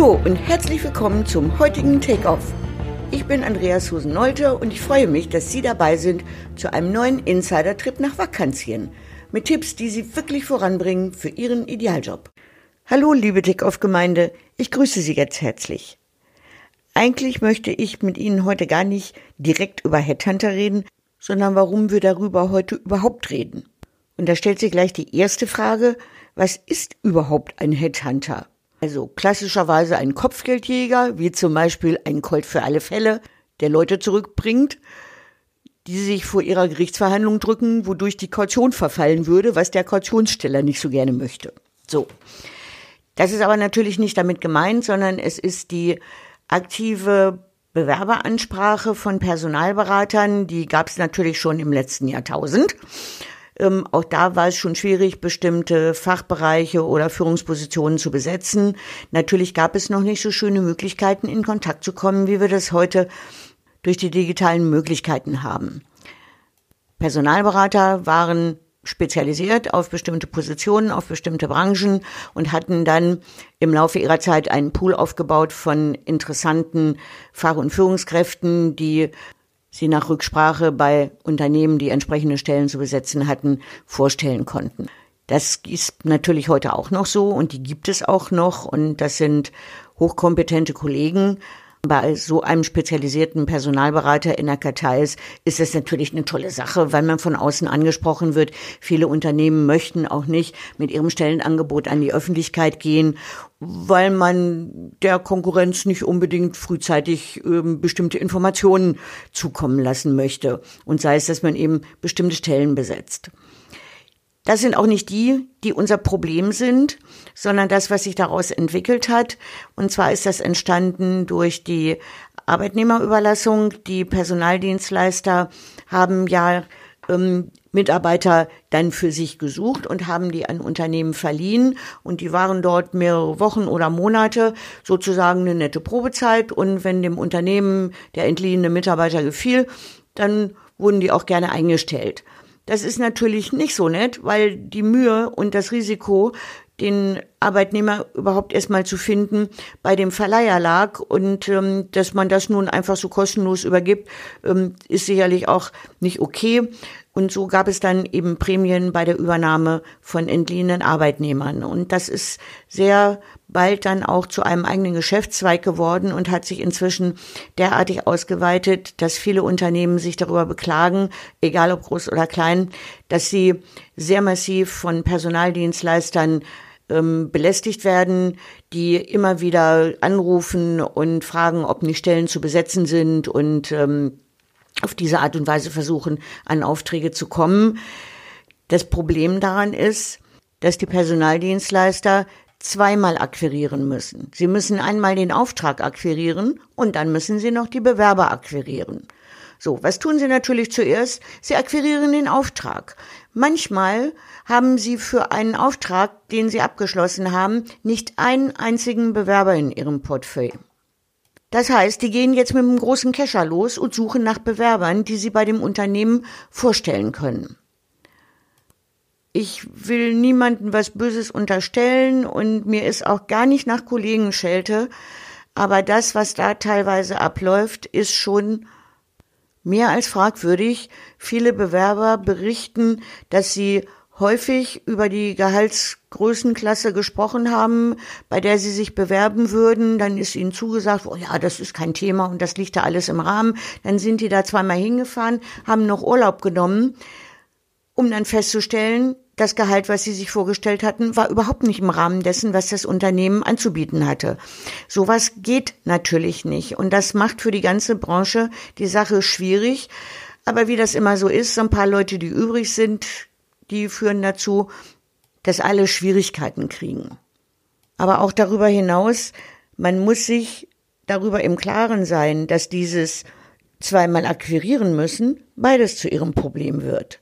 Hallo und herzlich willkommen zum heutigen Take-Off. Ich bin Andreas Husen-Nolte und ich freue mich, dass Sie dabei sind zu einem neuen Insider-Trip nach Vakanzien mit Tipps, die Sie wirklich voranbringen für Ihren Idealjob. Hallo, liebe Take-Off-Gemeinde, ich grüße Sie jetzt herzlich. Eigentlich möchte ich mit Ihnen heute gar nicht direkt über Headhunter reden, sondern warum wir darüber heute überhaupt reden. Und da stellt sich gleich die erste Frage, was ist überhaupt ein Headhunter? Also klassischerweise ein Kopfgeldjäger, wie zum Beispiel ein Colt für alle Fälle, der Leute zurückbringt, die sich vor ihrer Gerichtsverhandlung drücken, wodurch die Kaution verfallen würde, was der Kautionssteller nicht so gerne möchte. So. Das ist aber natürlich nicht damit gemeint, sondern es ist die aktive Bewerberansprache von Personalberatern, die gab es natürlich schon im letzten Jahrtausend. Ähm, auch da war es schon schwierig, bestimmte Fachbereiche oder Führungspositionen zu besetzen. Natürlich gab es noch nicht so schöne Möglichkeiten, in Kontakt zu kommen, wie wir das heute durch die digitalen Möglichkeiten haben. Personalberater waren spezialisiert auf bestimmte Positionen, auf bestimmte Branchen und hatten dann im Laufe ihrer Zeit einen Pool aufgebaut von interessanten Fach- und Führungskräften, die sie nach Rücksprache bei Unternehmen, die entsprechende Stellen zu besetzen hatten, vorstellen konnten. Das ist natürlich heute auch noch so und die gibt es auch noch und das sind hochkompetente Kollegen. Bei so einem spezialisierten Personalberater in der Kartei ist, das natürlich eine tolle Sache, weil man von außen angesprochen wird. Viele Unternehmen möchten auch nicht mit ihrem Stellenangebot an die Öffentlichkeit gehen, weil man der Konkurrenz nicht unbedingt frühzeitig äh, bestimmte Informationen zukommen lassen möchte. Und sei es, dass man eben bestimmte Stellen besetzt. Das sind auch nicht die, die unser Problem sind, sondern das, was sich daraus entwickelt hat. Und zwar ist das entstanden durch die Arbeitnehmerüberlassung. Die Personaldienstleister haben ja ähm, Mitarbeiter dann für sich gesucht und haben die an Unternehmen verliehen und die waren dort mehrere Wochen oder Monate sozusagen eine nette Probezeit und wenn dem Unternehmen der entliehene Mitarbeiter gefiel, dann wurden die auch gerne eingestellt. Das ist natürlich nicht so nett, weil die Mühe und das Risiko, den Arbeitnehmer überhaupt erstmal zu finden, bei dem Verleiher lag und ähm, dass man das nun einfach so kostenlos übergibt, ähm, ist sicherlich auch nicht okay. Und so gab es dann eben Prämien bei der Übernahme von entliehenen Arbeitnehmern. Und das ist sehr bald dann auch zu einem eigenen Geschäftszweig geworden und hat sich inzwischen derartig ausgeweitet, dass viele Unternehmen sich darüber beklagen, egal ob groß oder klein, dass sie sehr massiv von Personaldienstleistern ähm, belästigt werden, die immer wieder anrufen und fragen, ob nicht Stellen zu besetzen sind und ähm, auf diese Art und Weise versuchen, an Aufträge zu kommen. Das Problem daran ist, dass die Personaldienstleister zweimal akquirieren müssen. Sie müssen einmal den Auftrag akquirieren und dann müssen sie noch die Bewerber akquirieren. So, was tun Sie natürlich zuerst? Sie akquirieren den Auftrag. Manchmal haben Sie für einen Auftrag, den Sie abgeschlossen haben, nicht einen einzigen Bewerber in Ihrem Portfolio. Das heißt, die gehen jetzt mit einem großen Kescher los und suchen nach Bewerbern, die sie bei dem Unternehmen vorstellen können. Ich will niemandem was Böses unterstellen und mir ist auch gar nicht nach Kollegen schelte, aber das, was da teilweise abläuft, ist schon mehr als fragwürdig. Viele Bewerber berichten, dass sie häufig über die Gehaltsgrößenklasse gesprochen haben, bei der sie sich bewerben würden. Dann ist ihnen zugesagt, oh ja, das ist kein Thema und das liegt da alles im Rahmen. Dann sind die da zweimal hingefahren, haben noch Urlaub genommen, um dann festzustellen, das Gehalt, was sie sich vorgestellt hatten, war überhaupt nicht im Rahmen dessen, was das Unternehmen anzubieten hatte. Sowas geht natürlich nicht. Und das macht für die ganze Branche die Sache schwierig. Aber wie das immer so ist, so ein paar Leute, die übrig sind, die führen dazu, dass alle Schwierigkeiten kriegen. Aber auch darüber hinaus, man muss sich darüber im Klaren sein, dass dieses zweimal akquirieren müssen, beides zu ihrem Problem wird.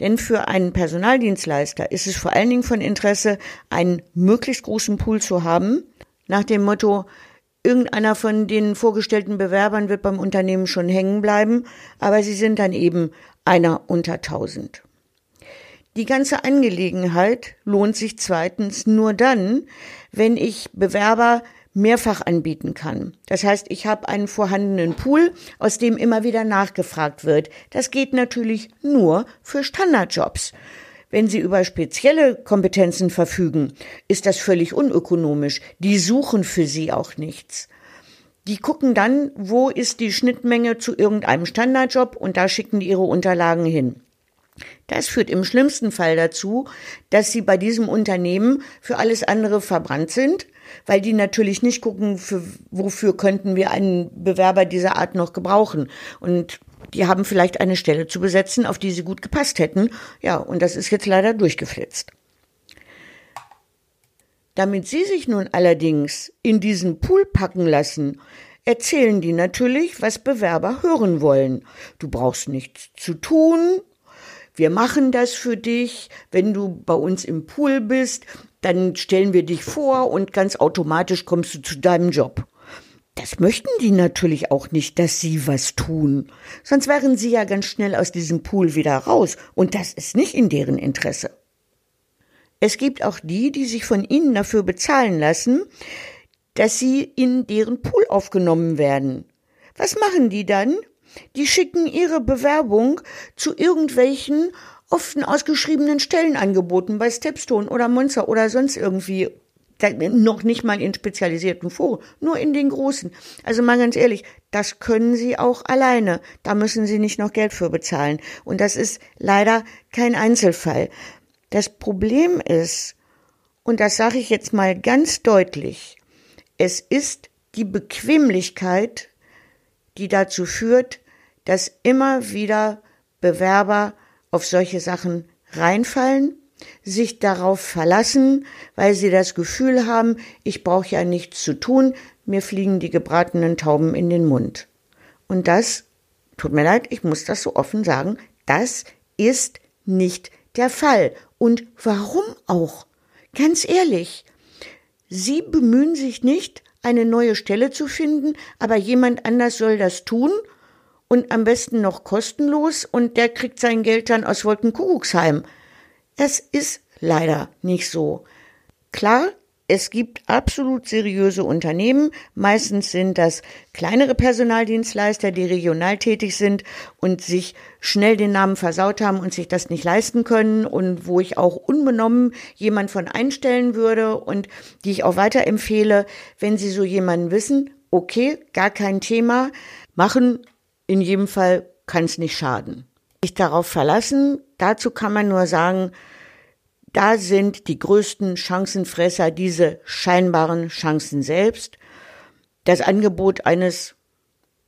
Denn für einen Personaldienstleister ist es vor allen Dingen von Interesse, einen möglichst großen Pool zu haben, nach dem Motto, irgendeiner von den vorgestellten Bewerbern wird beim Unternehmen schon hängen bleiben, aber sie sind dann eben einer unter tausend. Die ganze Angelegenheit lohnt sich zweitens nur dann, wenn ich Bewerber mehrfach anbieten kann. Das heißt, ich habe einen vorhandenen Pool, aus dem immer wieder nachgefragt wird. Das geht natürlich nur für Standardjobs. Wenn Sie über spezielle Kompetenzen verfügen, ist das völlig unökonomisch. Die suchen für Sie auch nichts. Die gucken dann, wo ist die Schnittmenge zu irgendeinem Standardjob und da schicken die ihre Unterlagen hin. Das führt im schlimmsten Fall dazu, dass sie bei diesem Unternehmen für alles andere verbrannt sind, weil die natürlich nicht gucken, für, wofür könnten wir einen Bewerber dieser Art noch gebrauchen. Und die haben vielleicht eine Stelle zu besetzen, auf die sie gut gepasst hätten. Ja, und das ist jetzt leider durchgeflitzt. Damit Sie sich nun allerdings in diesen Pool packen lassen, erzählen die natürlich, was Bewerber hören wollen. Du brauchst nichts zu tun, wir machen das für dich. Wenn du bei uns im Pool bist, dann stellen wir dich vor und ganz automatisch kommst du zu deinem Job. Das möchten die natürlich auch nicht, dass sie was tun. Sonst wären sie ja ganz schnell aus diesem Pool wieder raus. Und das ist nicht in deren Interesse. Es gibt auch die, die sich von ihnen dafür bezahlen lassen, dass sie in deren Pool aufgenommen werden. Was machen die dann? Die schicken ihre Bewerbung zu irgendwelchen oft ausgeschriebenen Stellenangeboten bei Stepstone oder Monster oder sonst irgendwie noch nicht mal in spezialisierten Foren, nur in den großen. Also mal ganz ehrlich, das können Sie auch alleine. Da müssen Sie nicht noch Geld für bezahlen. Und das ist leider kein Einzelfall. Das Problem ist, und das sage ich jetzt mal ganz deutlich, es ist die Bequemlichkeit, die dazu führt, dass immer wieder Bewerber auf solche Sachen reinfallen, sich darauf verlassen, weil sie das Gefühl haben, ich brauche ja nichts zu tun, mir fliegen die gebratenen Tauben in den Mund. Und das, tut mir leid, ich muss das so offen sagen, das ist nicht der Fall. Und warum auch? Ganz ehrlich, Sie bemühen sich nicht, eine neue Stelle zu finden, aber jemand anders soll das tun und am besten noch kostenlos und der kriegt sein Geld dann aus Wolkenkuckucksheim. Es ist leider nicht so. Klar, es gibt absolut seriöse Unternehmen. Meistens sind das kleinere Personaldienstleister, die regional tätig sind und sich schnell den Namen versaut haben und sich das nicht leisten können und wo ich auch unbenommen jemand von einstellen würde und die ich auch weiterempfehle, wenn Sie so jemanden wissen, okay, gar kein Thema, machen in jedem Fall kann es nicht schaden. Sich darauf verlassen, dazu kann man nur sagen, da sind die größten Chancenfresser diese scheinbaren Chancen selbst. Das Angebot eines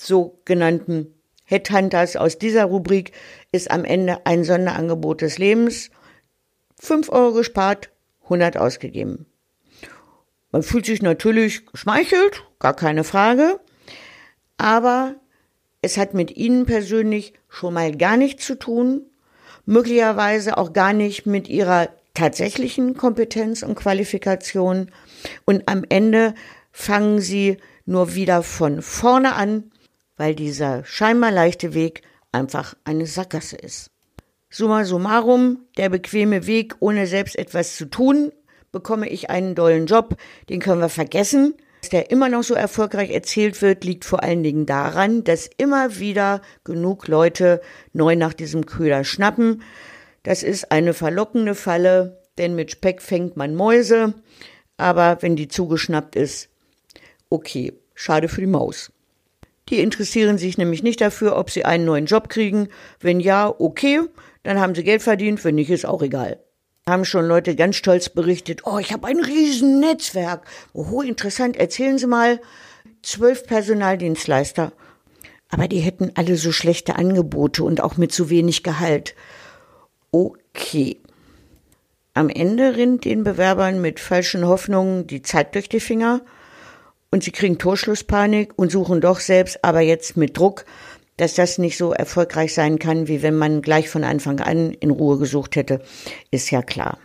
sogenannten Headhunters aus dieser Rubrik ist am Ende ein Sonderangebot des Lebens. Fünf Euro gespart, 100 ausgegeben. Man fühlt sich natürlich geschmeichelt, gar keine Frage. Aber es hat mit Ihnen persönlich schon mal gar nichts zu tun, möglicherweise auch gar nicht mit Ihrer tatsächlichen Kompetenz und Qualifikation. Und am Ende fangen Sie nur wieder von vorne an, weil dieser scheinbar leichte Weg einfach eine Sackgasse ist. Summa summarum, der bequeme Weg, ohne selbst etwas zu tun, bekomme ich einen dollen Job, den können wir vergessen der immer noch so erfolgreich erzählt wird, liegt vor allen Dingen daran, dass immer wieder genug Leute neu nach diesem Köder schnappen. Das ist eine verlockende Falle, denn mit Speck fängt man Mäuse, aber wenn die zugeschnappt ist, okay, schade für die Maus. Die interessieren sich nämlich nicht dafür, ob sie einen neuen Job kriegen. Wenn ja, okay, dann haben sie Geld verdient, wenn nicht, ist auch egal haben schon Leute ganz stolz berichtet, oh, ich habe ein riesen Netzwerk. Oh, interessant, erzählen Sie mal, zwölf Personaldienstleister. Aber die hätten alle so schlechte Angebote und auch mit zu wenig Gehalt. Okay. Am Ende rinnt den Bewerbern mit falschen Hoffnungen die Zeit durch die Finger und sie kriegen Torschlusspanik und suchen doch selbst, aber jetzt mit Druck dass das nicht so erfolgreich sein kann, wie wenn man gleich von Anfang an in Ruhe gesucht hätte, ist ja klar.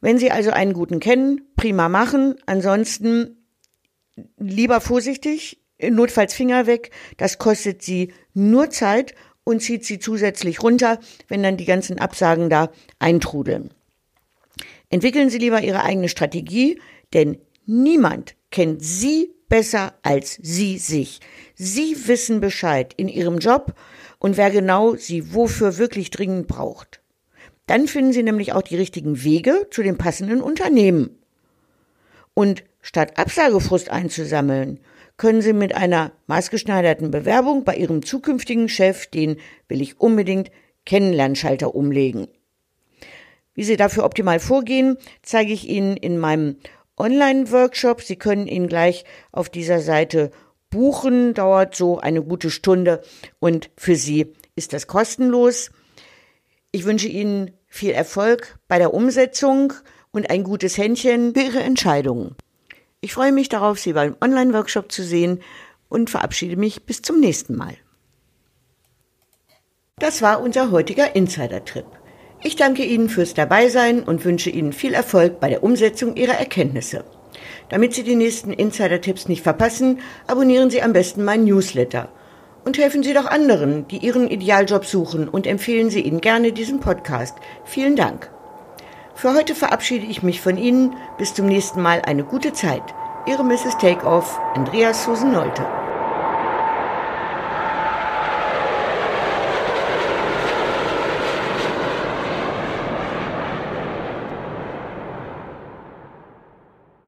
Wenn Sie also einen guten kennen, prima machen. Ansonsten lieber vorsichtig, notfalls Finger weg. Das kostet Sie nur Zeit und zieht Sie zusätzlich runter, wenn dann die ganzen Absagen da eintrudeln. Entwickeln Sie lieber Ihre eigene Strategie, denn niemand kennt Sie besser als Sie sich. Sie wissen Bescheid in Ihrem Job und wer genau Sie wofür wirklich dringend braucht. Dann finden Sie nämlich auch die richtigen Wege zu den passenden Unternehmen. Und statt Absagefrust einzusammeln, können Sie mit einer maßgeschneiderten Bewerbung bei Ihrem zukünftigen Chef den will ich unbedingt Kennenlernschalter umlegen. Wie Sie dafür optimal vorgehen, zeige ich Ihnen in meinem Online-Workshop. Sie können ihn gleich auf dieser Seite buchen, dauert so eine gute Stunde und für Sie ist das kostenlos. Ich wünsche Ihnen viel Erfolg bei der Umsetzung und ein gutes Händchen für Ihre Entscheidungen. Ich freue mich darauf, Sie beim Online-Workshop zu sehen und verabschiede mich bis zum nächsten Mal. Das war unser heutiger Insider-Trip. Ich danke Ihnen fürs Dabeisein und wünsche Ihnen viel Erfolg bei der Umsetzung Ihrer Erkenntnisse. Damit Sie die nächsten Insider-Tipps nicht verpassen, abonnieren Sie am besten meinen Newsletter. Und helfen Sie doch anderen, die Ihren Idealjob suchen und empfehlen Sie ihnen gerne diesen Podcast. Vielen Dank. Für heute verabschiede ich mich von Ihnen. Bis zum nächsten Mal eine gute Zeit. Ihre Mrs. Takeoff, Andreas Susan Nolte.